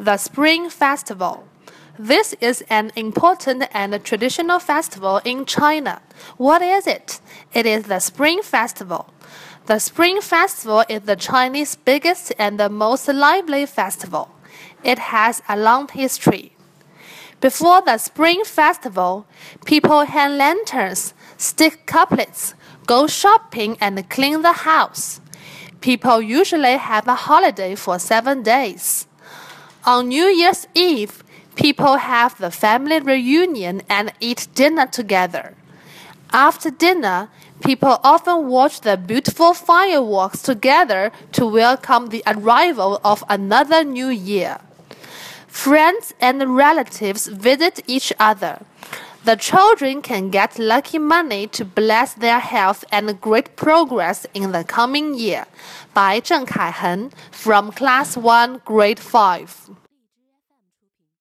The Spring Festival. This is an important and traditional festival in China. What is it? It is the Spring Festival. The Spring Festival is the Chinese biggest and the most lively festival. It has a long history. Before the Spring Festival, people hang lanterns, stick couplets, go shopping, and clean the house. People usually have a holiday for seven days. On New Year's Eve, people have the family reunion and eat dinner together. After dinner, people often watch the beautiful fireworks together to welcome the arrival of another new year. Friends and relatives visit each other. The children can get lucky money to bless their health and great progress in the coming year. By Zheng Kaihen from Class 1, Grade 5.